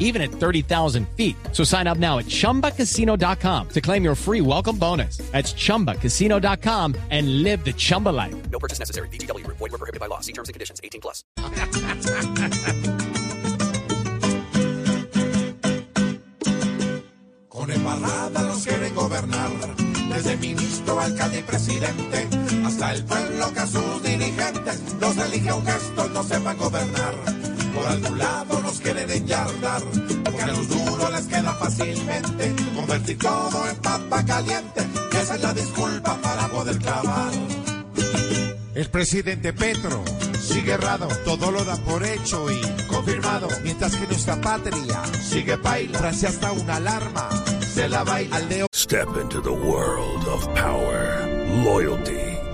even at 30,000 feet. So sign up now at chumbacasino.com to claim your free welcome bonus. That's chumbacasino.com and live the Chumba life. No purchase necessary. VGW Group. Void were prohibited by law. See terms and conditions. 18 plus. Con embarrada los quieren gobernar, desde ministro, alcalde y presidente, hasta el pueblo que a sus dirigentes los elige un gesto no sepan gobernar. Por algún lado nos quieren enyardar, porque a los duros les queda fácilmente convertir todo en papa caliente, y esa es la disculpa para poder clavar. El presidente Petro sigue errado, todo lo da por hecho y confirmado, mientras que nuestra patria sigue baila, frase hasta una alarma, se la baila. Step into the world of power, loyalty,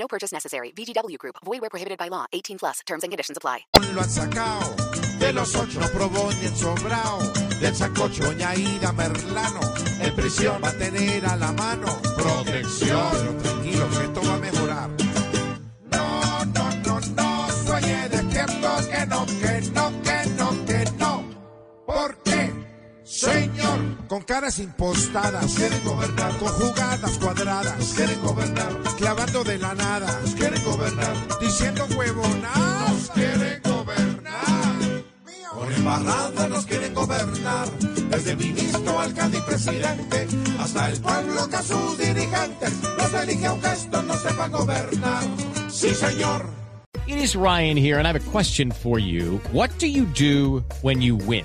No purchase necessary. VGW Group. Void where prohibited by law. 18 plus. Terms and conditions apply. Señor, con caras impostadas, quieren gobernar, con jugadas cuadradas, quieren gobernar, clavando de la nada, quieren gobernar, diciendo huevonadas, nos quieren gobernar. Por embarrada nos quieren gobernar, desde ministro, alcalde y presidente, hasta el pueblo que a sus dirigentes los elige aunque estos no sepan gobernar. Sí, señor. It is Ryan here, and I have a question for you. What do you do when you win?